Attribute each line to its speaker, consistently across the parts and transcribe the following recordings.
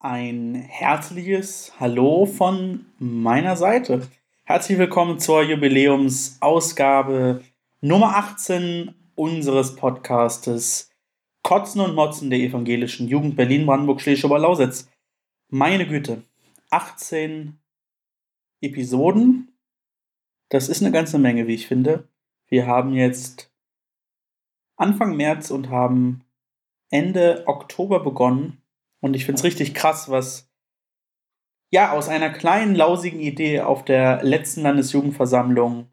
Speaker 1: Ein herzliches Hallo von meiner Seite. Herzlich willkommen zur Jubiläumsausgabe Nummer 18 unseres Podcastes Kotzen und Motzen der evangelischen Jugend Berlin, Brandenburg, Schleswig-Lausitz. Meine Güte, 18 Episoden. Das ist eine ganze Menge, wie ich finde. Wir haben jetzt Anfang März und haben Ende Oktober begonnen und ich finde es richtig krass, was ja aus einer kleinen, lausigen Idee auf der letzten Landesjugendversammlung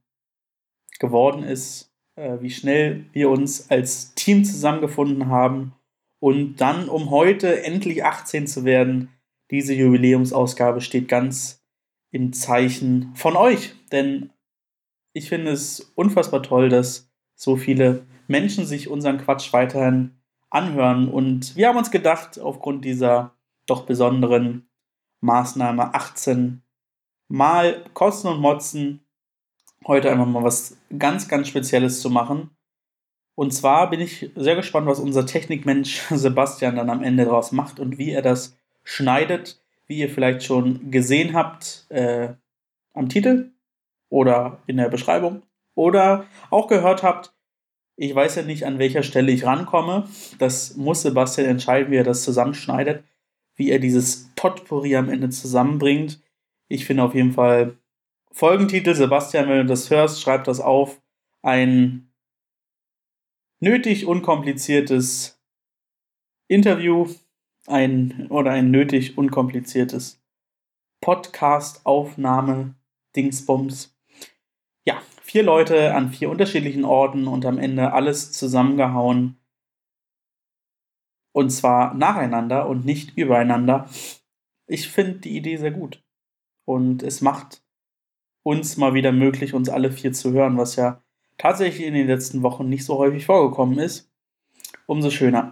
Speaker 1: geworden ist, äh, wie schnell wir uns als Team zusammengefunden haben und dann, um heute endlich 18 zu werden, diese Jubiläumsausgabe steht ganz im Zeichen von euch. Denn ich finde es unfassbar toll, dass so viele Menschen sich unseren Quatsch weiterhin anhören. Und wir haben uns gedacht, aufgrund dieser doch besonderen Maßnahme 18 mal Kosten und Motzen, heute einfach mal was ganz, ganz Spezielles zu machen. Und zwar bin ich sehr gespannt, was unser Technikmensch Sebastian dann am Ende daraus macht und wie er das schneidet, wie ihr vielleicht schon gesehen habt äh, am Titel oder in der Beschreibung oder auch gehört habt, ich weiß ja nicht, an welcher Stelle ich rankomme. Das muss Sebastian entscheiden, wie er das zusammenschneidet, wie er dieses Potpourri am Ende zusammenbringt. Ich finde auf jeden Fall Folgentitel, Sebastian, wenn du das hörst, schreib das auf. Ein nötig unkompliziertes Interview, ein oder ein nötig unkompliziertes Podcast-Aufnahme Dingsbums vier Leute an vier unterschiedlichen Orten und am Ende alles zusammengehauen. Und zwar nacheinander und nicht übereinander. Ich finde die Idee sehr gut. Und es macht uns mal wieder möglich, uns alle vier zu hören, was ja tatsächlich in den letzten Wochen nicht so häufig vorgekommen ist. Umso schöner.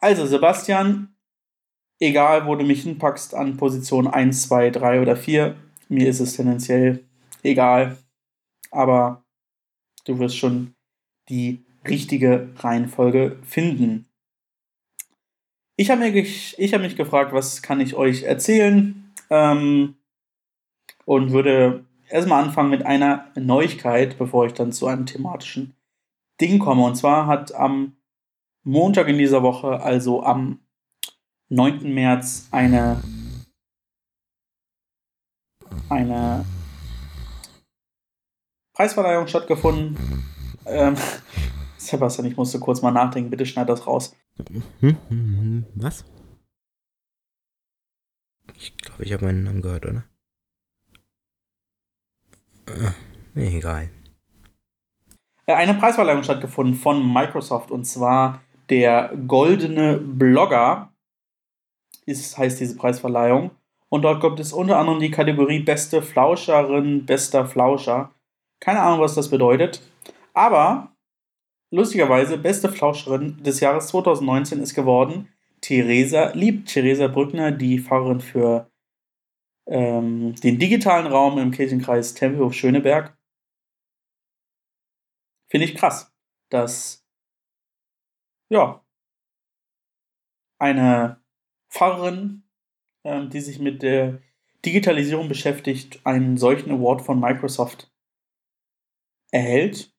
Speaker 1: Also, Sebastian, egal wo du mich hinpackst an Position 1, 2, 3 oder 4, mir ist es tendenziell egal aber du wirst schon die richtige Reihenfolge finden. Ich habe mich, hab mich gefragt, was kann ich euch erzählen ähm, und würde erstmal anfangen mit einer Neuigkeit, bevor ich dann zu einem thematischen Ding komme. Und zwar hat am Montag in dieser Woche, also am 9. März, eine, eine Preisverleihung stattgefunden. Ähm, Sebastian, ich musste kurz mal nachdenken. Bitte schneid das raus.
Speaker 2: Was? Ich glaube, ich habe meinen Namen gehört, oder? Äh, egal.
Speaker 1: Äh, eine Preisverleihung stattgefunden von Microsoft und zwar der Goldene Blogger ist, heißt diese Preisverleihung. Und dort gibt es unter anderem die Kategorie Beste Flauscherin, bester Flauscher. Keine Ahnung, was das bedeutet. Aber lustigerweise, beste Flauscherin des Jahres 2019 ist geworden Theresa Lieb. Theresa Brückner, die Fahrerin für ähm, den digitalen Raum im Kirchenkreis Tempelhof Schöneberg. Finde ich krass, dass ja eine Pfarrerin, ähm, die sich mit der Digitalisierung beschäftigt, einen solchen Award von Microsoft erhält.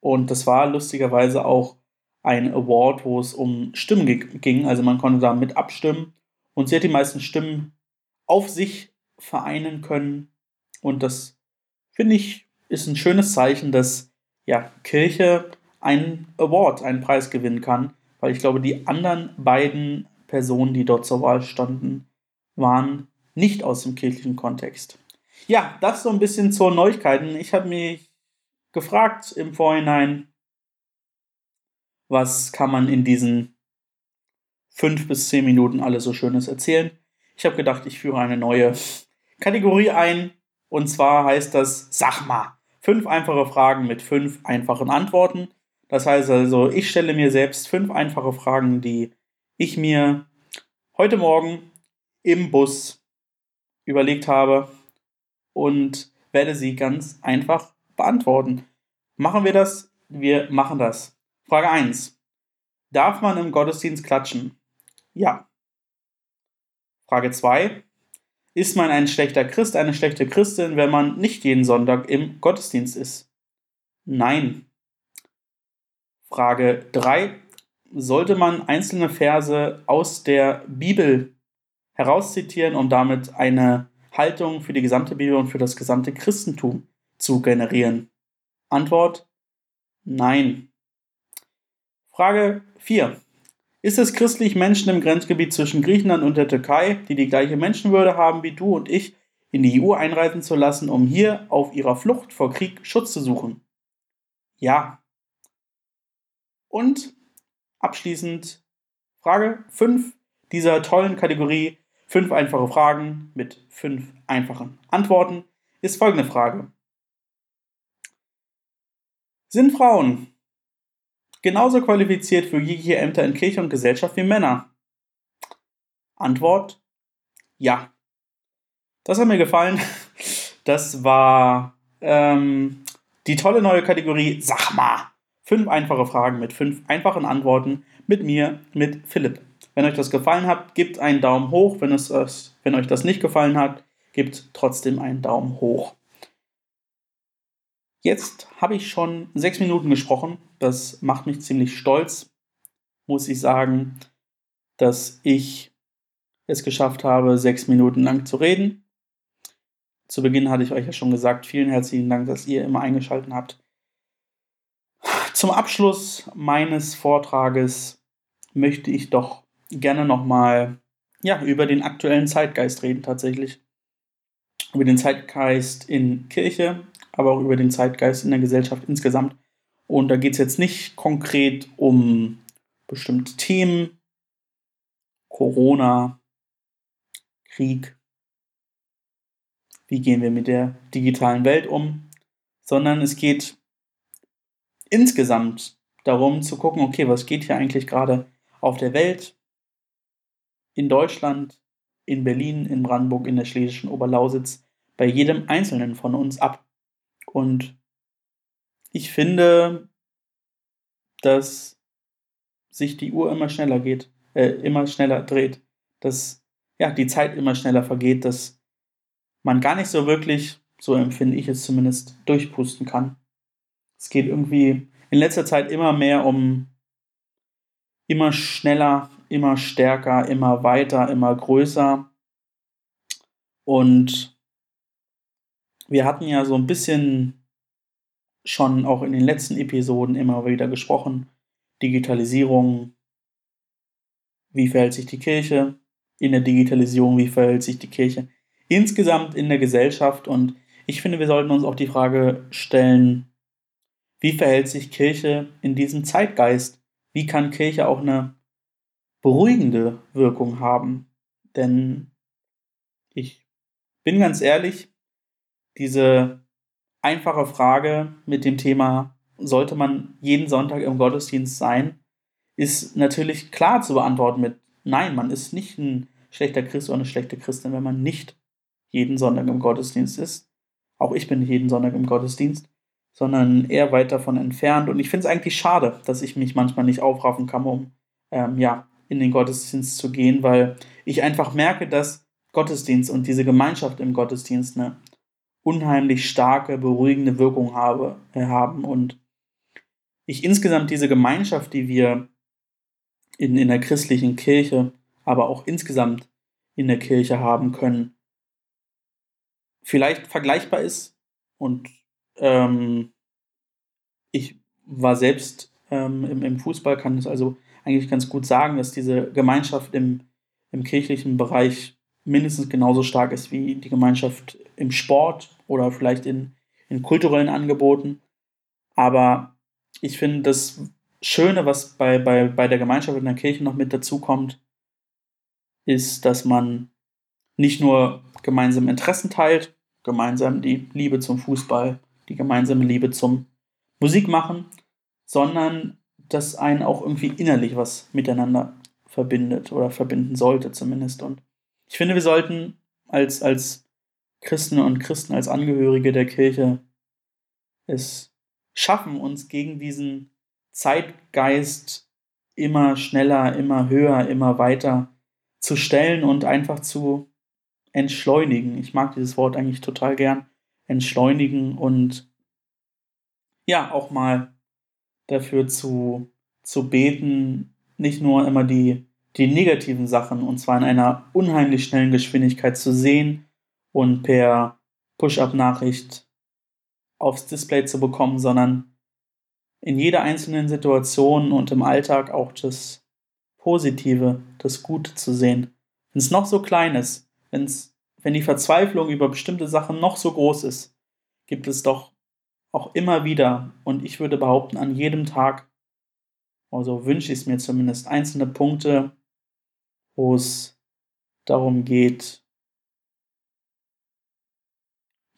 Speaker 1: Und das war lustigerweise auch ein Award, wo es um Stimmen ging. Also man konnte da mit abstimmen. Und sie hat die meisten Stimmen auf sich vereinen können. Und das finde ich ist ein schönes Zeichen, dass ja, Kirche einen Award, einen Preis gewinnen kann. Weil ich glaube, die anderen beiden Personen, die dort zur Wahl standen, waren nicht aus dem kirchlichen Kontext. Ja, das so ein bisschen zur Neuigkeiten. Ich habe mich gefragt im Vorhinein, was kann man in diesen fünf bis zehn Minuten alles so Schönes erzählen. Ich habe gedacht, ich führe eine neue Kategorie ein. Und zwar heißt das Sag mal. Fünf einfache Fragen mit fünf einfachen Antworten. Das heißt also, ich stelle mir selbst fünf einfache Fragen, die ich mir heute Morgen im Bus überlegt habe und werde sie ganz einfach beantworten. Machen wir das? Wir machen das. Frage 1. Darf man im Gottesdienst klatschen? Ja. Frage 2. Ist man ein schlechter Christ, eine schlechte Christin, wenn man nicht jeden Sonntag im Gottesdienst ist? Nein. Frage 3. Sollte man einzelne Verse aus der Bibel herauszitieren, um damit eine Haltung für die gesamte Bibel und für das gesamte Christentum zu generieren? Antwort: Nein. Frage 4. Ist es christlich, Menschen im Grenzgebiet zwischen Griechenland und der Türkei, die die gleiche Menschenwürde haben wie du und ich, in die EU einreisen zu lassen, um hier auf ihrer Flucht vor Krieg Schutz zu suchen? Ja. Und abschließend Frage 5 dieser tollen Kategorie 5 einfache Fragen mit 5 einfachen Antworten ist folgende Frage. Sind Frauen genauso qualifiziert für jegliche Ämter in Kirche und Gesellschaft wie Männer? Antwort: Ja. Das hat mir gefallen. Das war ähm, die tolle neue Kategorie Sag mal. Fünf einfache Fragen mit fünf einfachen Antworten mit mir, mit Philipp. Wenn euch das gefallen hat, gebt einen Daumen hoch. Wenn, es, wenn euch das nicht gefallen hat, gebt trotzdem einen Daumen hoch. Jetzt habe ich schon sechs Minuten gesprochen. Das macht mich ziemlich stolz, muss ich sagen, dass ich es geschafft habe, sechs Minuten lang zu reden. Zu Beginn hatte ich euch ja schon gesagt, vielen herzlichen Dank, dass ihr immer eingeschaltet habt. Zum Abschluss meines Vortrages möchte ich doch gerne nochmal ja, über den aktuellen Zeitgeist reden tatsächlich. Über den Zeitgeist in Kirche, aber auch über den Zeitgeist in der Gesellschaft insgesamt. Und da geht es jetzt nicht konkret um bestimmte Themen, Corona, Krieg, wie gehen wir mit der digitalen Welt um, sondern es geht insgesamt darum zu gucken, okay, was geht hier eigentlich gerade auf der Welt, in Deutschland, in Berlin, in Brandenburg, in der schlesischen Oberlausitz, bei jedem Einzelnen von uns ab. Und ich finde, dass sich die Uhr immer schneller geht, äh, immer schneller dreht, dass ja, die Zeit immer schneller vergeht, dass man gar nicht so wirklich, so empfinde ich es zumindest, durchpusten kann. Es geht irgendwie in letzter Zeit immer mehr um immer schneller, immer stärker, immer weiter, immer größer. Und wir hatten ja so ein bisschen schon auch in den letzten Episoden immer wieder gesprochen. Digitalisierung, wie verhält sich die Kirche in der Digitalisierung, wie verhält sich die Kirche insgesamt in der Gesellschaft. Und ich finde, wir sollten uns auch die Frage stellen, wie verhält sich Kirche in diesem Zeitgeist? Wie kann Kirche auch eine beruhigende Wirkung haben? Denn ich bin ganz ehrlich, diese einfache Frage mit dem Thema, sollte man jeden Sonntag im Gottesdienst sein, ist natürlich klar zu beantworten mit Nein, man ist nicht ein schlechter Christ oder eine schlechte Christin, wenn man nicht jeden Sonntag im Gottesdienst ist. Auch ich bin jeden Sonntag im Gottesdienst, sondern eher weit davon entfernt. Und ich finde es eigentlich schade, dass ich mich manchmal nicht aufraffen kann, um ähm, ja, in den Gottesdienst zu gehen, weil ich einfach merke, dass Gottesdienst und diese Gemeinschaft im Gottesdienst eine unheimlich starke, beruhigende Wirkung habe, äh, haben und ich insgesamt diese Gemeinschaft, die wir in, in der christlichen Kirche, aber auch insgesamt in der Kirche haben können, vielleicht vergleichbar ist. Und ähm, ich war selbst ähm, im, im Fußball, kann es also eigentlich ganz gut sagen, dass diese Gemeinschaft im, im kirchlichen Bereich mindestens genauso stark ist wie die Gemeinschaft im Sport oder vielleicht in, in kulturellen Angeboten. Aber ich finde, das Schöne, was bei, bei, bei der Gemeinschaft in der Kirche noch mit dazu kommt, ist, dass man nicht nur gemeinsame Interessen teilt, gemeinsam die Liebe zum Fußball, die gemeinsame Liebe zum Musikmachen, sondern dass einen auch irgendwie innerlich was miteinander verbindet oder verbinden sollte zumindest. Und ich finde, wir sollten als, als Christen und Christen als Angehörige der Kirche es schaffen, uns gegen diesen Zeitgeist immer schneller, immer höher, immer weiter zu stellen und einfach zu entschleunigen. Ich mag dieses Wort eigentlich total gern. Entschleunigen und ja, auch mal dafür zu, zu beten, nicht nur immer die, die negativen Sachen und zwar in einer unheimlich schnellen Geschwindigkeit zu sehen und per Push-up-Nachricht aufs Display zu bekommen, sondern in jeder einzelnen Situation und im Alltag auch das Positive, das Gute zu sehen. Wenn es noch so klein ist, wenn's, wenn die Verzweiflung über bestimmte Sachen noch so groß ist, gibt es doch auch immer wieder, und ich würde behaupten, an jedem Tag, also wünsche ich es mir zumindest, einzelne Punkte, wo es darum geht,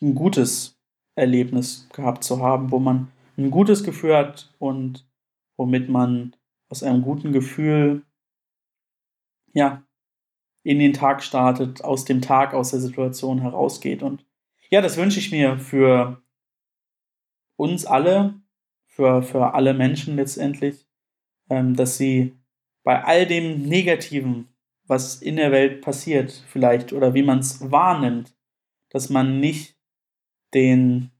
Speaker 1: ein gutes Erlebnis gehabt zu haben, wo man ein gutes Gefühl hat und womit man aus einem guten Gefühl ja in den Tag startet, aus dem Tag, aus der Situation herausgeht. Und ja, das wünsche ich mir für uns alle, für, für alle Menschen letztendlich, ähm, dass sie bei all dem Negativen, was in der Welt passiert, vielleicht, oder wie man es wahrnimmt, dass man nicht den,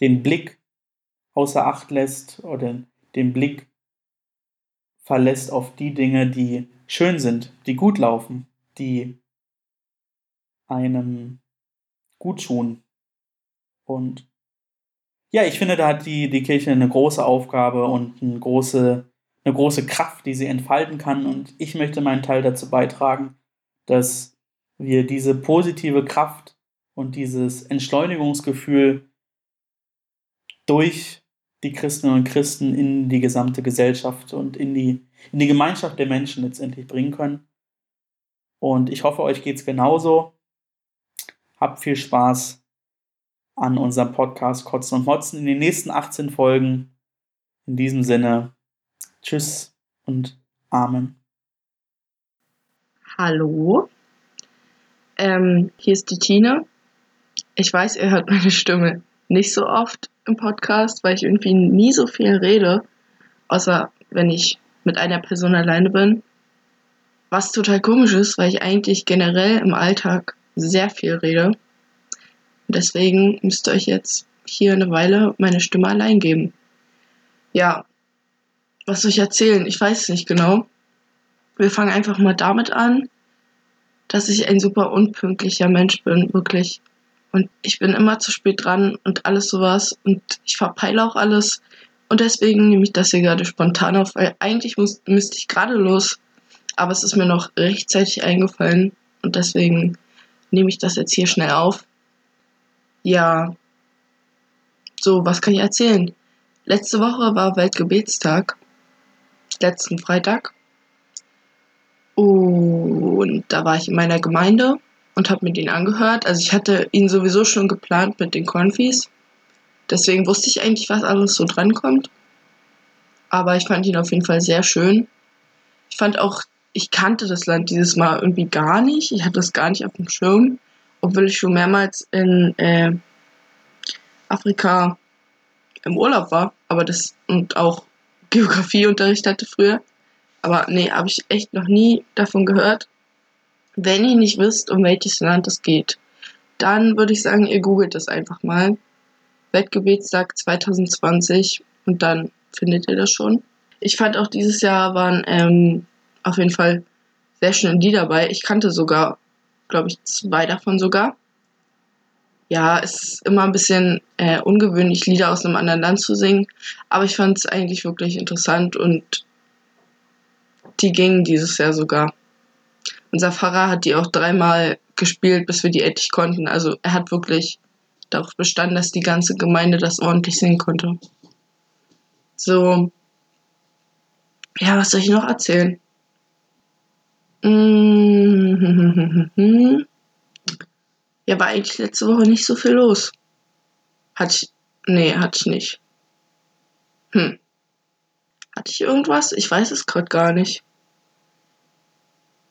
Speaker 1: den Blick außer Acht lässt oder den Blick verlässt auf die Dinge, die schön sind, die gut laufen, die einem gut tun. Und ja, ich finde, da hat die, die Kirche eine große Aufgabe und eine große, eine große Kraft, die sie entfalten kann. Und ich möchte meinen Teil dazu beitragen, dass wir diese positive Kraft und dieses Entschleunigungsgefühl durch die Christinnen und Christen in die gesamte Gesellschaft und in die, in die Gemeinschaft der Menschen letztendlich bringen können. Und ich hoffe, euch geht es genauso. Habt viel Spaß an unserem Podcast Kotzen und Motzen in den nächsten 18 Folgen. In diesem Sinne, tschüss und Amen.
Speaker 3: Hallo, ähm, hier ist die Tina. Ich weiß, ihr hört meine Stimme nicht so oft im Podcast, weil ich irgendwie nie so viel rede, außer wenn ich mit einer Person alleine bin. Was total komisch ist, weil ich eigentlich generell im Alltag sehr viel rede. Und deswegen müsst ihr euch jetzt hier eine Weile meine Stimme allein geben. Ja, was soll ich erzählen? Ich weiß es nicht genau. Wir fangen einfach mal damit an, dass ich ein super unpünktlicher Mensch bin, wirklich. Und ich bin immer zu spät dran und alles sowas. Und ich verpeile auch alles. Und deswegen nehme ich das hier gerade spontan auf, weil eigentlich muss, müsste ich gerade los. Aber es ist mir noch rechtzeitig eingefallen. Und deswegen nehme ich das jetzt hier schnell auf. Ja. So, was kann ich erzählen? Letzte Woche war Weltgebetstag. Letzten Freitag. Und da war ich in meiner Gemeinde und habe mir den angehört. Also ich hatte ihn sowieso schon geplant mit den Konfis. Deswegen wusste ich eigentlich, was alles so drankommt. Aber ich fand ihn auf jeden Fall sehr schön. Ich fand auch, ich kannte das Land dieses Mal irgendwie gar nicht. Ich hatte das gar nicht auf dem Schirm, obwohl ich schon mehrmals in äh, Afrika im Urlaub war. Aber das und auch Geografieunterricht hatte früher. Aber nee, habe ich echt noch nie davon gehört. Wenn ihr nicht wisst, um welches Land es geht, dann würde ich sagen, ihr googelt das einfach mal. Weltgebetstag 2020 und dann findet ihr das schon. Ich fand auch dieses Jahr waren ähm, auf jeden Fall sehr schöne Lieder dabei. Ich kannte sogar, glaube ich, zwei davon sogar. Ja, es ist immer ein bisschen äh, ungewöhnlich, Lieder aus einem anderen Land zu singen, aber ich fand es eigentlich wirklich interessant und die gingen dieses Jahr sogar. Unser Pfarrer hat die auch dreimal gespielt, bis wir die endlich konnten. Also er hat wirklich darauf bestanden, dass die ganze Gemeinde das ordentlich singen konnte. So. Ja, was soll ich noch erzählen? Ja, war eigentlich letzte Woche nicht so viel los. Hatte ich. Nee, hatte ich nicht. Hm. Hatte ich irgendwas? Ich weiß es gerade gar nicht.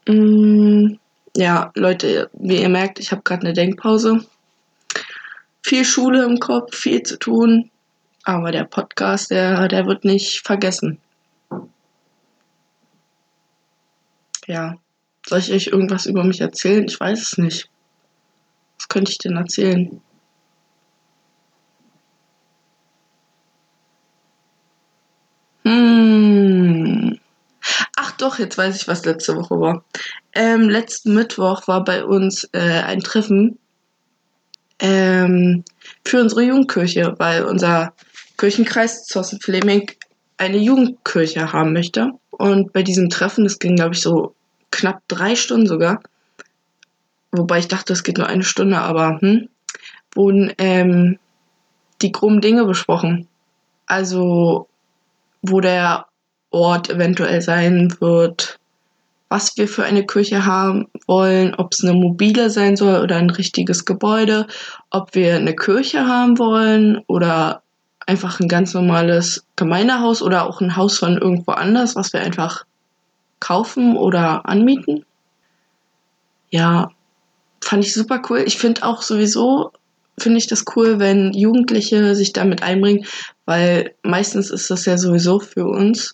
Speaker 3: Mm, ja, Leute, wie ihr merkt, ich habe gerade eine Denkpause. Viel Schule im Kopf, viel zu tun, aber der Podcast, der, der wird nicht vergessen. Ja. Soll ich euch irgendwas über mich erzählen? Ich weiß es nicht. Was könnte ich denn erzählen? Hm. Ach doch, jetzt weiß ich, was letzte Woche war. Ähm, letzten Mittwoch war bei uns äh, ein Treffen ähm, für unsere Jugendkirche, weil unser Kirchenkreis Thorsten Fleming eine Jugendkirche haben möchte. Und bei diesem Treffen, das ging, glaube ich, so knapp drei Stunden sogar, wobei ich dachte, es geht nur eine Stunde, aber hm, wurden ähm, die groben Dinge besprochen. Also, wo der Ort eventuell sein wird, was wir für eine Kirche haben wollen, ob es eine mobile sein soll oder ein richtiges Gebäude, ob wir eine Kirche haben wollen oder einfach ein ganz normales Gemeindehaus oder auch ein Haus von irgendwo anders, was wir einfach kaufen oder anmieten. Ja, fand ich super cool. Ich finde auch sowieso, finde ich das cool, wenn Jugendliche sich damit einbringen, weil meistens ist das ja sowieso für uns.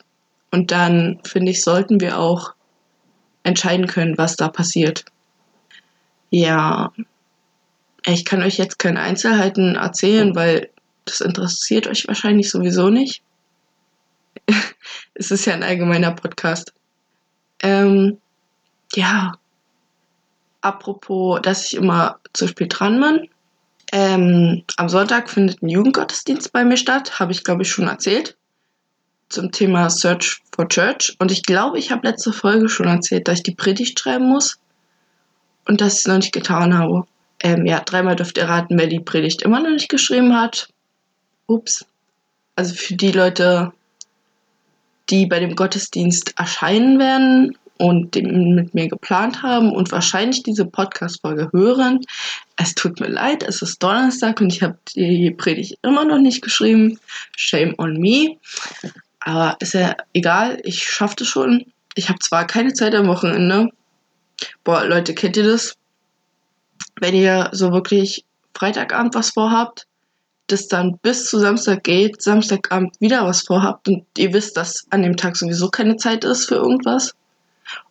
Speaker 3: Und dann, finde ich, sollten wir auch entscheiden können, was da passiert. Ja, ich kann euch jetzt keine Einzelheiten erzählen, weil das interessiert euch wahrscheinlich sowieso nicht. es ist ja ein allgemeiner Podcast. Ähm, ja, apropos, dass ich immer zu spät dran bin. Ähm, am Sonntag findet ein Jugendgottesdienst bei mir statt, habe ich glaube ich schon erzählt, zum Thema Search for Church. Und ich glaube, ich habe letzte Folge schon erzählt, dass ich die Predigt schreiben muss und dass ich es noch nicht getan habe. Ähm, ja, dreimal dürft ihr raten, wer die Predigt immer noch nicht geschrieben hat. Ups. Also für die Leute, die bei dem Gottesdienst erscheinen werden und den mit mir geplant haben und wahrscheinlich diese Podcast-Folge hören. Es tut mir leid, es ist Donnerstag und ich habe die Predigt immer noch nicht geschrieben. Shame on me. Aber ist ja egal, ich schaffe das schon. Ich habe zwar keine Zeit am Wochenende. Boah, Leute, kennt ihr das? Wenn ihr so wirklich Freitagabend was vorhabt das dann bis zu Samstag geht, Samstagabend wieder was vorhabt und ihr wisst, dass an dem Tag sowieso keine Zeit ist für irgendwas.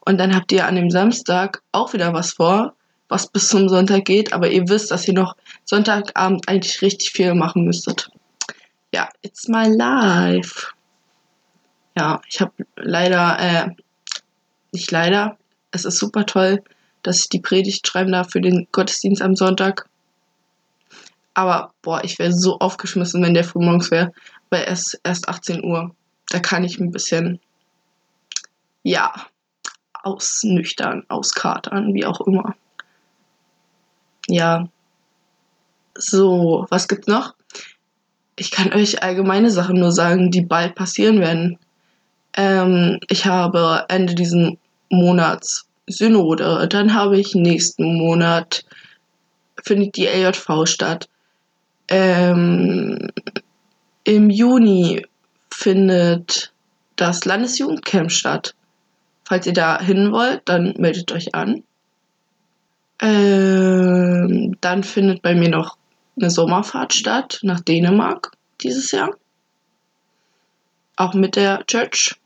Speaker 3: Und dann habt ihr an dem Samstag auch wieder was vor, was bis zum Sonntag geht, aber ihr wisst, dass ihr noch Sonntagabend eigentlich richtig viel machen müsstet. Ja, it's my life. Ja, ich habe leider, äh, nicht leider, es ist super toll, dass ich die Predigt schreiben darf für den Gottesdienst am Sonntag. Aber boah, ich wäre so aufgeschmissen, wenn der frühmorgens wäre, weil es erst 18 Uhr. Da kann ich ein bisschen, ja, ausnüchtern, auskatern, wie auch immer. Ja. So, was gibt's noch? Ich kann euch allgemeine Sachen nur sagen, die bald passieren werden. Ähm, ich habe Ende diesen Monats Synode, dann habe ich nächsten Monat findet die LJV statt. Ähm, Im Juni findet das Landesjugendcamp statt. Falls ihr da hin wollt, dann meldet euch an. Ähm, dann findet bei mir noch eine Sommerfahrt statt nach Dänemark dieses Jahr. Auch mit der Church.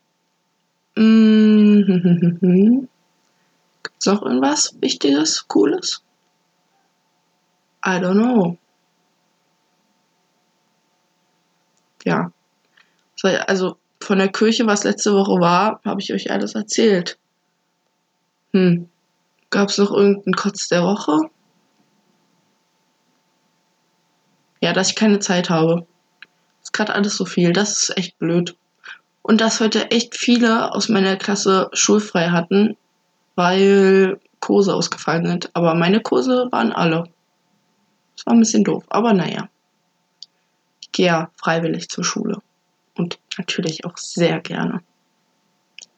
Speaker 3: Gibt es noch irgendwas Wichtiges, Cooles? I don't know. ja. Also von der Kirche, was letzte Woche war, habe ich euch alles erzählt. Hm. Gab es noch irgendeinen Kotz der Woche? Ja, dass ich keine Zeit habe. Ist gerade alles so viel. Das ist echt blöd. Und dass heute echt viele aus meiner Klasse schulfrei hatten, weil Kurse ausgefallen sind. Aber meine Kurse waren alle. Das war ein bisschen doof, aber naja gehe ja freiwillig zur Schule. Und natürlich auch sehr gerne.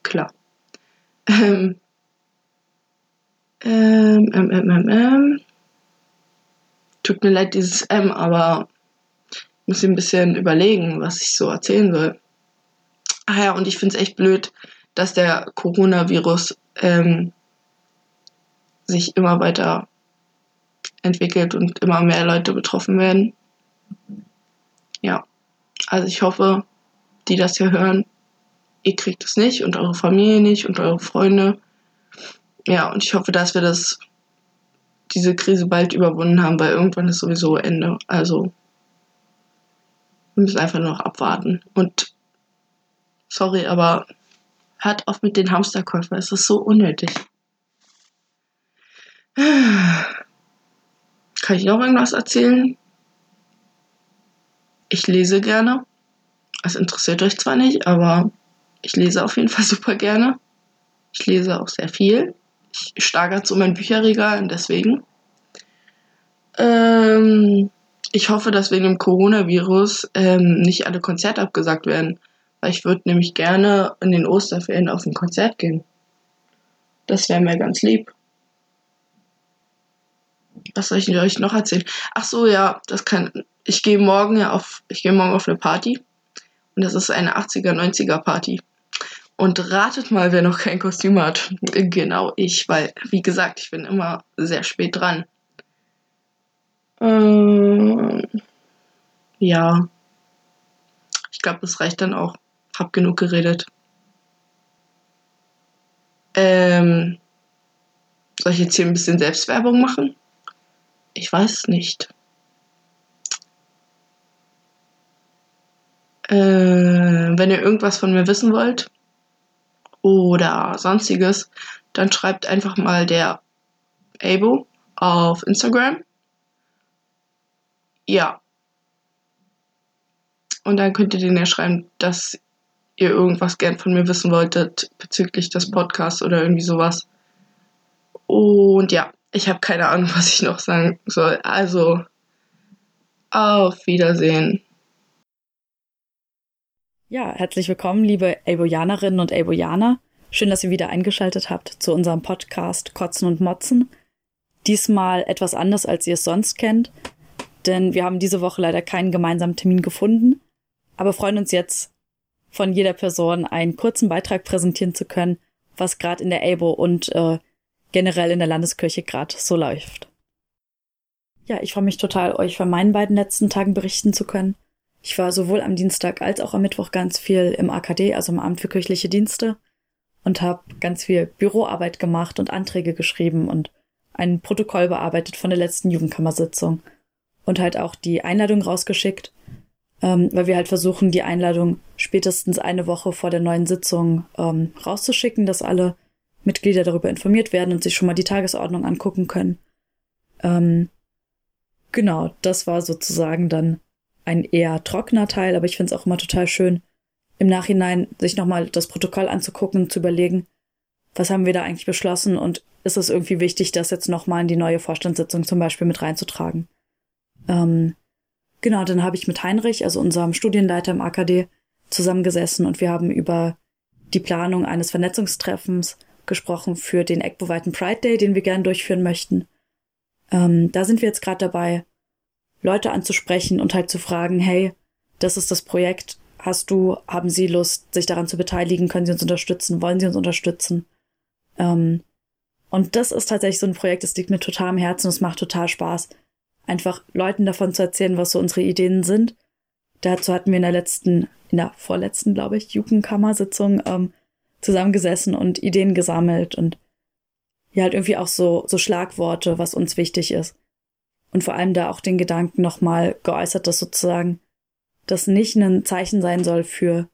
Speaker 3: Klar. Ähm, ähm, ähm, ähm, ähm, ähm. Tut mir leid, dieses M, aber ich muss ein bisschen überlegen, was ich so erzählen soll. Ach ja, und ich finde es echt blöd, dass der Coronavirus ähm, sich immer weiter entwickelt und immer mehr Leute betroffen werden ja, also ich hoffe, die das hier hören, ihr kriegt es nicht und eure Familie nicht und eure Freunde. Ja, und ich hoffe, dass wir das, diese Krise bald überwunden haben, weil irgendwann ist sowieso Ende. Also, wir müssen einfach noch abwarten. Und sorry, aber hört auf mit den Hamsterkäufen. Es ist so unnötig. Kann ich noch irgendwas erzählen? Ich lese gerne. Es interessiert euch zwar nicht, aber ich lese auf jeden Fall super gerne. Ich lese auch sehr viel. Ich steigere zu meinem Bücherregal und deswegen. Ähm, ich hoffe, dass wegen dem Coronavirus ähm, nicht alle Konzerte abgesagt werden. Weil ich würde nämlich gerne in den Osterferien auf ein Konzert gehen. Das wäre mir ganz lieb. Was soll ich euch noch erzählen? Ach so, ja, das kann. Ich gehe morgen ja auf, ich gehe morgen auf eine Party. Und das ist eine 80er, 90er Party. Und ratet mal, wer noch kein Kostüm hat. Genau ich, weil, wie gesagt, ich bin immer sehr spät dran. Ähm, ja. Ich glaube, das reicht dann auch. Hab genug geredet. Ähm, soll ich jetzt hier ein bisschen Selbstwerbung machen? Ich weiß nicht. Äh, wenn ihr irgendwas von mir wissen wollt oder sonstiges, dann schreibt einfach mal der Abo auf Instagram. Ja. Und dann könnt ihr den ja schreiben, dass ihr irgendwas gern von mir wissen wolltet bezüglich des Podcasts oder irgendwie sowas. Und ja, ich habe keine Ahnung, was ich noch sagen soll. Also, auf Wiedersehen.
Speaker 4: Ja, herzlich willkommen, liebe Elbojanerinnen und Elbojaner. Schön, dass ihr wieder eingeschaltet habt zu unserem Podcast Kotzen und Motzen. Diesmal etwas anders, als ihr es sonst kennt, denn wir haben diese Woche leider keinen gemeinsamen Termin gefunden, aber freuen uns jetzt von jeder Person einen kurzen Beitrag präsentieren zu können, was gerade in der Elbo und äh, generell in der Landeskirche gerade so läuft. Ja, ich freue mich total, euch von meinen beiden letzten Tagen berichten zu können. Ich war sowohl am Dienstag als auch am Mittwoch ganz viel im AKD, also im Amt für kirchliche Dienste, und habe ganz viel Büroarbeit gemacht und Anträge geschrieben und ein Protokoll bearbeitet von der letzten Jugendkammersitzung und halt auch die Einladung rausgeschickt ähm, weil wir halt versuchen, die Einladung spätestens eine Woche vor der neuen Sitzung ähm, rauszuschicken, dass alle Mitglieder darüber informiert werden und sich schon mal die Tagesordnung angucken können. Ähm, genau, das war sozusagen dann ein eher trockener Teil, aber ich finde es auch immer total schön, im Nachhinein sich nochmal das Protokoll anzugucken und zu überlegen, was haben wir da eigentlich beschlossen und ist es irgendwie wichtig, das jetzt nochmal in die neue Vorstandssitzung zum Beispiel mit reinzutragen. Ähm, Genau, dann habe ich mit Heinrich, also unserem Studienleiter im AKD, zusammengesessen und wir haben über die Planung eines Vernetzungstreffens gesprochen für den ECBO-weiten Pride Day, den wir gerne durchführen möchten. Ähm, da sind wir jetzt gerade dabei, Leute anzusprechen und halt zu fragen, hey, das ist das Projekt, hast du, haben Sie Lust, sich daran zu beteiligen, können Sie uns unterstützen, wollen Sie uns unterstützen? Ähm, und das ist tatsächlich so ein Projekt, das liegt mir total am Herzen, es macht total Spaß, einfach Leuten davon zu erzählen, was so unsere Ideen sind. Dazu hatten wir in der letzten, in der vorletzten, glaube ich, Jugendkammersitzung ähm, zusammengesessen und Ideen gesammelt und ja, halt irgendwie auch so, so Schlagworte, was uns wichtig ist. Und vor allem da auch den Gedanken nochmal geäußert, dass sozusagen das nicht ein Zeichen sein soll für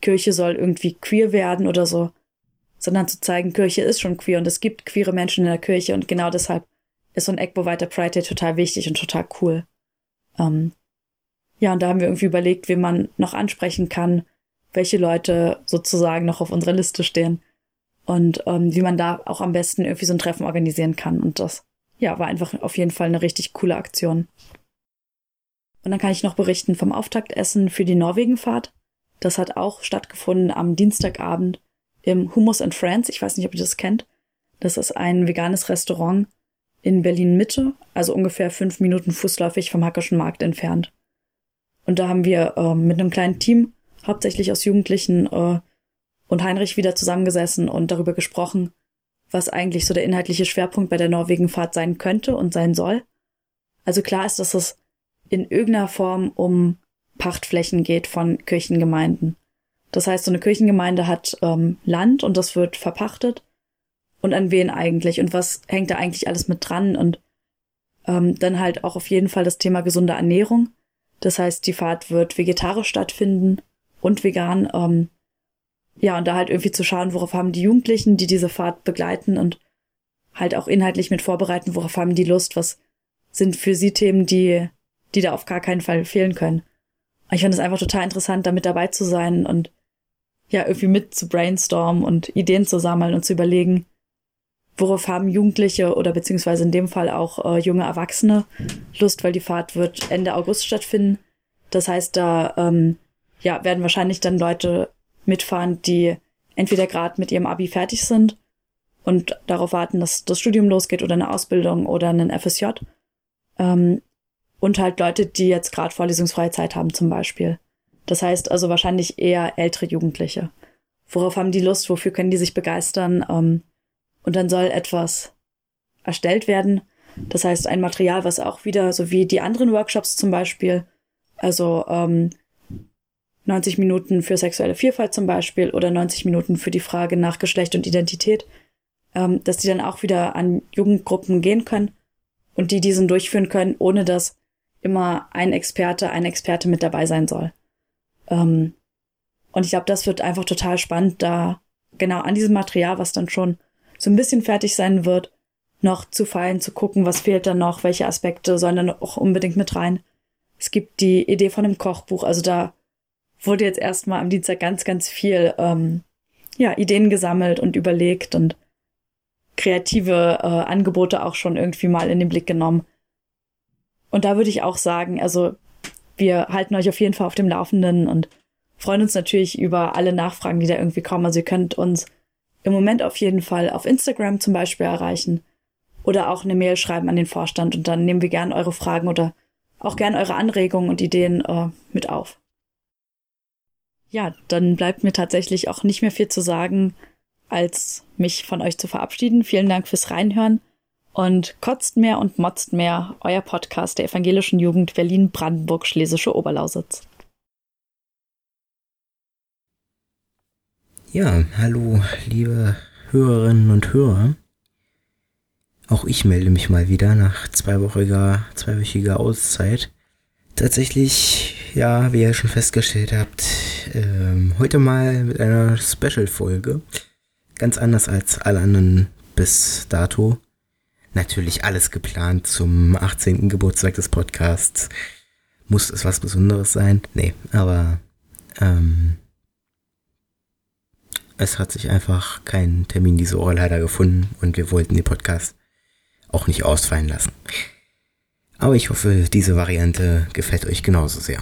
Speaker 4: Kirche soll irgendwie queer werden oder so, sondern zu zeigen, Kirche ist schon queer und es gibt queere Menschen in der Kirche und genau deshalb ist so ein Egbo weiter Pride Day total wichtig und total cool. Ähm, ja, und da haben wir irgendwie überlegt, wie man noch ansprechen kann, welche Leute sozusagen noch auf unserer Liste stehen und ähm, wie man da auch am besten irgendwie so ein Treffen organisieren kann. Und das, ja, war einfach auf jeden Fall eine richtig coole Aktion. Und dann kann ich noch berichten vom Auftaktessen für die Norwegenfahrt. Das hat auch stattgefunden am Dienstagabend im Hummus and Friends. Ich weiß nicht, ob ihr das kennt. Das ist ein veganes Restaurant in Berlin Mitte, also ungefähr fünf Minuten fußläufig vom Hackerschen Markt entfernt. Und da haben wir äh, mit einem kleinen Team, hauptsächlich aus Jugendlichen äh, und Heinrich wieder zusammengesessen und darüber gesprochen, was eigentlich so der inhaltliche Schwerpunkt bei der Norwegenfahrt sein könnte und sein soll. Also klar ist, dass es in irgendeiner Form um Pachtflächen geht von Kirchengemeinden. Das heißt, so eine Kirchengemeinde hat ähm, Land und das wird verpachtet und an wen eigentlich und was hängt da eigentlich alles mit dran und ähm, dann halt auch auf jeden Fall das Thema gesunde Ernährung. Das heißt, die Fahrt wird vegetarisch stattfinden und vegan. Ähm, ja, und da halt irgendwie zu schauen, worauf haben die Jugendlichen, die diese Fahrt begleiten und halt auch inhaltlich mit vorbereiten, worauf haben die Lust, was sind für sie Themen, die, die da auf gar keinen Fall fehlen können. Ich fand es einfach total interessant, da mit dabei zu sein und ja, irgendwie mit zu brainstormen und Ideen zu sammeln und zu überlegen, worauf haben Jugendliche oder beziehungsweise in dem Fall auch äh, junge Erwachsene Lust, weil die Fahrt wird Ende August stattfinden. Das heißt, da ähm, ja, werden wahrscheinlich dann Leute mitfahren, die entweder gerade mit ihrem Abi fertig sind und darauf warten, dass das Studium losgeht oder eine Ausbildung oder einen FSJ. Ähm, und halt Leute, die jetzt gerade vorlesungsfreie Zeit haben zum Beispiel. Das heißt also wahrscheinlich eher ältere Jugendliche. Worauf haben die Lust? Wofür können die sich begeistern? Ähm, und dann soll etwas erstellt werden. Das heißt, ein Material, was auch wieder, so wie die anderen Workshops zum Beispiel, also ähm, 90 Minuten für sexuelle Vielfalt zum Beispiel oder 90 Minuten für die Frage nach Geschlecht und Identität, ähm, dass die dann auch wieder an Jugendgruppen gehen können und die diesen durchführen können, ohne dass immer ein Experte, ein Experte mit dabei sein soll. Ähm, und ich glaube, das wird einfach total spannend, da genau an diesem Material, was dann schon so ein bisschen fertig sein wird, noch zu feilen, zu gucken, was fehlt dann noch, welche Aspekte sollen dann auch unbedingt mit rein. Es gibt die Idee von einem Kochbuch, also da wurde jetzt erstmal am Dienstag ganz, ganz viel ähm, ja, Ideen gesammelt und überlegt und kreative äh, Angebote auch schon irgendwie mal in den Blick genommen. Und da würde ich auch sagen, also wir halten euch auf jeden Fall auf dem Laufenden und freuen uns natürlich über alle Nachfragen, die da irgendwie kommen. Also ihr könnt uns im Moment auf jeden Fall auf Instagram zum Beispiel erreichen oder auch eine Mail schreiben an den Vorstand und dann nehmen wir gern eure Fragen oder auch gern eure Anregungen und Ideen äh, mit auf. Ja, dann bleibt mir tatsächlich auch nicht mehr viel zu sagen, als mich von euch zu verabschieden. Vielen Dank fürs Reinhören und kotzt mehr und motzt mehr, euer Podcast der evangelischen Jugend Berlin-Brandenburg-Schlesische Oberlausitz.
Speaker 2: Ja, hallo, liebe Hörerinnen und Hörer. Auch ich melde mich mal wieder nach zweiwöchiger, zweiwöchiger Auszeit. Tatsächlich, ja, wie ihr schon festgestellt habt, ähm, heute mal mit einer Special-Folge. Ganz anders als alle anderen bis dato. Natürlich alles geplant zum 18. Geburtstag des Podcasts. Muss es was Besonderes sein? Nee, aber ähm, es hat sich einfach kein Termin diese Woche leider gefunden und wir wollten den Podcast auch nicht ausfallen lassen. Aber ich hoffe, diese Variante gefällt euch genauso sehr.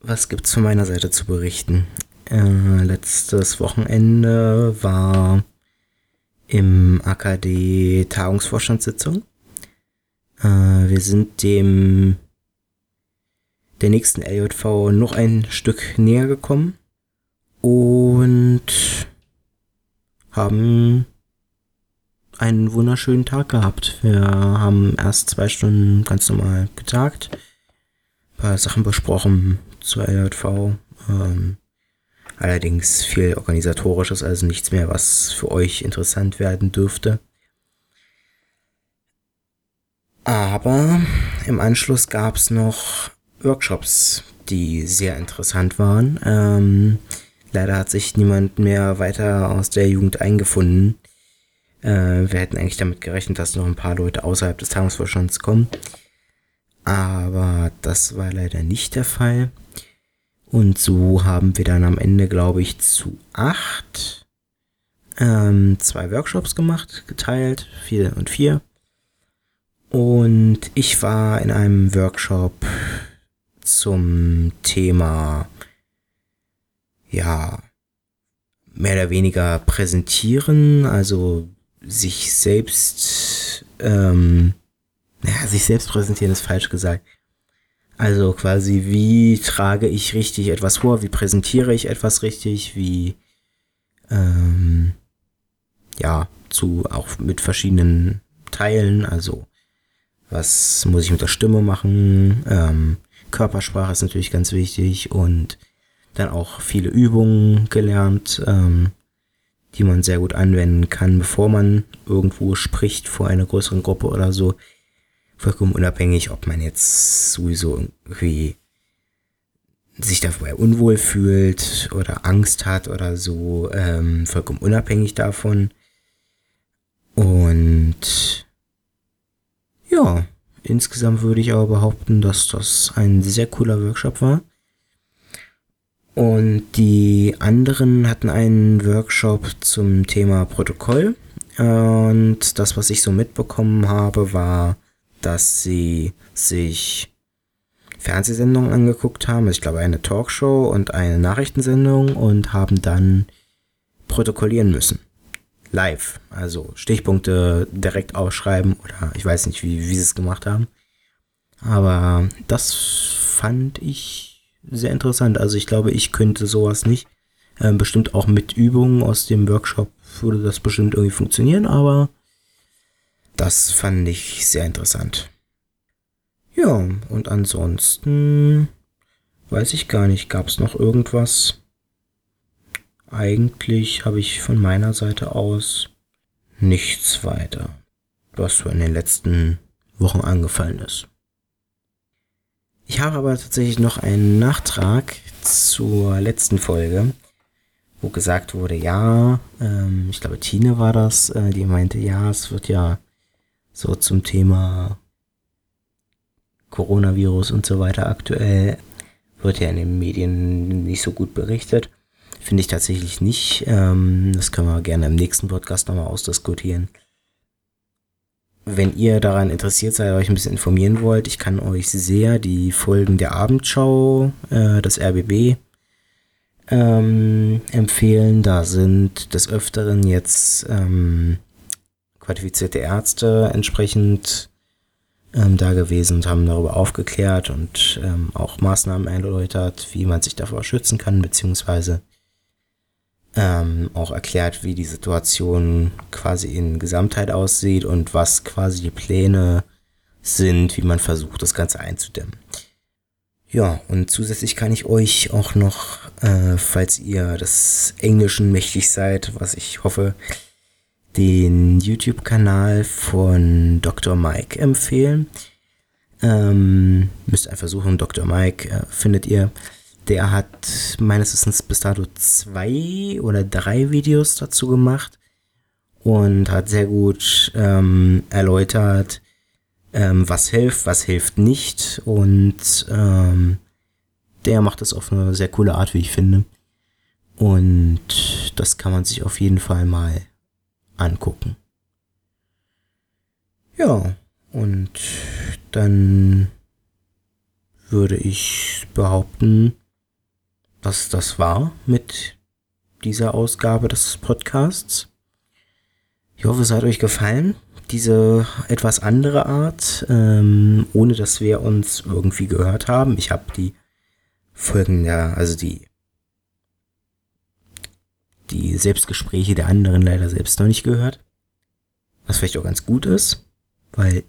Speaker 2: Was gibt's von meiner Seite zu berichten? Äh, letztes Wochenende war im AKD Tagungsvorstandssitzung. Äh, wir sind dem der nächsten LJV noch ein Stück näher gekommen und haben einen wunderschönen Tag gehabt. Wir haben erst zwei Stunden ganz normal getagt, ein paar Sachen besprochen zur LJV, ähm, allerdings viel organisatorisches, also nichts mehr, was für euch interessant werden dürfte. Aber im Anschluss gab es noch Workshops, die sehr interessant waren. Ähm, Leider hat sich niemand mehr weiter aus der Jugend eingefunden. Äh, wir hätten eigentlich damit gerechnet, dass noch ein paar Leute außerhalb des Tagungsvorstands kommen. Aber das war leider nicht der Fall. Und so haben wir dann am Ende, glaube ich, zu acht ähm, zwei Workshops gemacht, geteilt, vier und vier. Und ich war in einem Workshop zum Thema ja, mehr oder weniger präsentieren, also sich selbst, ähm, naja, sich selbst präsentieren ist falsch gesagt. Also quasi, wie trage ich richtig etwas vor, wie präsentiere ich etwas richtig, wie, ähm, ja, zu, auch mit verschiedenen Teilen, also was muss ich mit der Stimme machen, ähm, Körpersprache ist natürlich ganz wichtig und dann auch viele Übungen gelernt, ähm, die man sehr gut anwenden kann, bevor man irgendwo spricht vor einer größeren Gruppe oder so. Vollkommen unabhängig, ob man jetzt sowieso irgendwie sich dabei unwohl fühlt oder Angst hat oder so, ähm, vollkommen unabhängig davon. Und ja, insgesamt würde ich aber behaupten, dass das ein sehr cooler Workshop war. Und die anderen hatten einen Workshop zum Thema Protokoll. Und das, was ich so mitbekommen habe, war, dass sie sich Fernsehsendungen angeguckt haben. Ich glaube, eine Talkshow und eine Nachrichtensendung und haben dann protokollieren müssen. Live. Also Stichpunkte direkt ausschreiben oder ich weiß nicht, wie, wie sie es gemacht haben. Aber das fand ich sehr interessant. Also ich glaube, ich könnte sowas nicht. Ähm, bestimmt auch mit Übungen aus dem Workshop würde das bestimmt irgendwie funktionieren, aber das fand ich sehr interessant. Ja, und ansonsten weiß ich gar nicht, gab es noch irgendwas? Eigentlich habe ich von meiner Seite aus nichts weiter, was so in den letzten Wochen angefallen ist. Ich habe aber tatsächlich noch einen Nachtrag zur letzten Folge, wo gesagt wurde, ja, ähm, ich glaube Tine war das, äh, die meinte, ja, es wird ja so zum Thema Coronavirus und so weiter aktuell, wird ja in den Medien nicht so gut berichtet. Finde ich tatsächlich nicht. Ähm, das können wir gerne im nächsten Podcast nochmal ausdiskutieren wenn ihr daran interessiert seid, euch ein bisschen informieren wollt, ich kann euch sehr die Folgen der Abendschau äh, des RBB ähm, empfehlen. Da sind des Öfteren jetzt ähm, qualifizierte Ärzte entsprechend ähm, da gewesen und haben darüber aufgeklärt und ähm, auch Maßnahmen erläutert, wie man sich davor schützen kann, beziehungsweise ähm, auch erklärt, wie die Situation quasi in Gesamtheit aussieht und was quasi die Pläne sind, wie man versucht, das Ganze einzudämmen. Ja, und zusätzlich kann ich euch auch noch, äh, falls ihr des Englischen mächtig seid, was ich hoffe, den YouTube-Kanal von Dr. Mike empfehlen. Ähm, müsst einfach suchen, Dr. Mike äh, findet ihr. Der hat meines Wissens bis dato zwei oder drei Videos dazu gemacht und hat sehr gut ähm, erläutert, ähm, was hilft, was hilft nicht. Und ähm, der macht das auf eine sehr coole Art, wie ich finde. Und das kann man sich auf jeden Fall mal angucken. Ja, und dann würde ich behaupten, was das war mit dieser Ausgabe des Podcasts. Ich hoffe, es hat euch gefallen. Diese etwas andere Art, ähm, ohne dass wir uns irgendwie gehört haben. Ich habe die Folgen der, also die, die Selbstgespräche der anderen leider selbst noch nicht gehört. Was vielleicht auch ganz gut ist, weil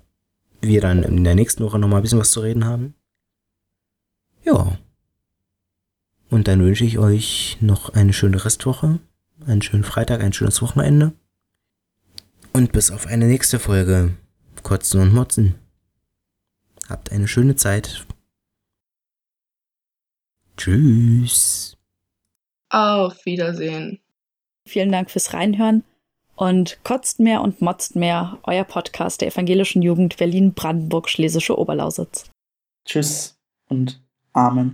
Speaker 2: wir dann in der nächsten Woche nochmal ein bisschen was zu reden haben. Ja. Und dann wünsche ich euch noch eine schöne Restwoche, einen schönen Freitag, ein schönes Wochenende. Und bis auf eine nächste Folge. Kotzen und Motzen. Habt eine schöne Zeit. Tschüss.
Speaker 3: Auf Wiedersehen.
Speaker 4: Vielen Dank fürs Reinhören und kotzt mehr und motzt mehr, euer Podcast der Evangelischen Jugend Berlin-Brandenburg-Schlesische Oberlausitz.
Speaker 1: Tschüss und Amen.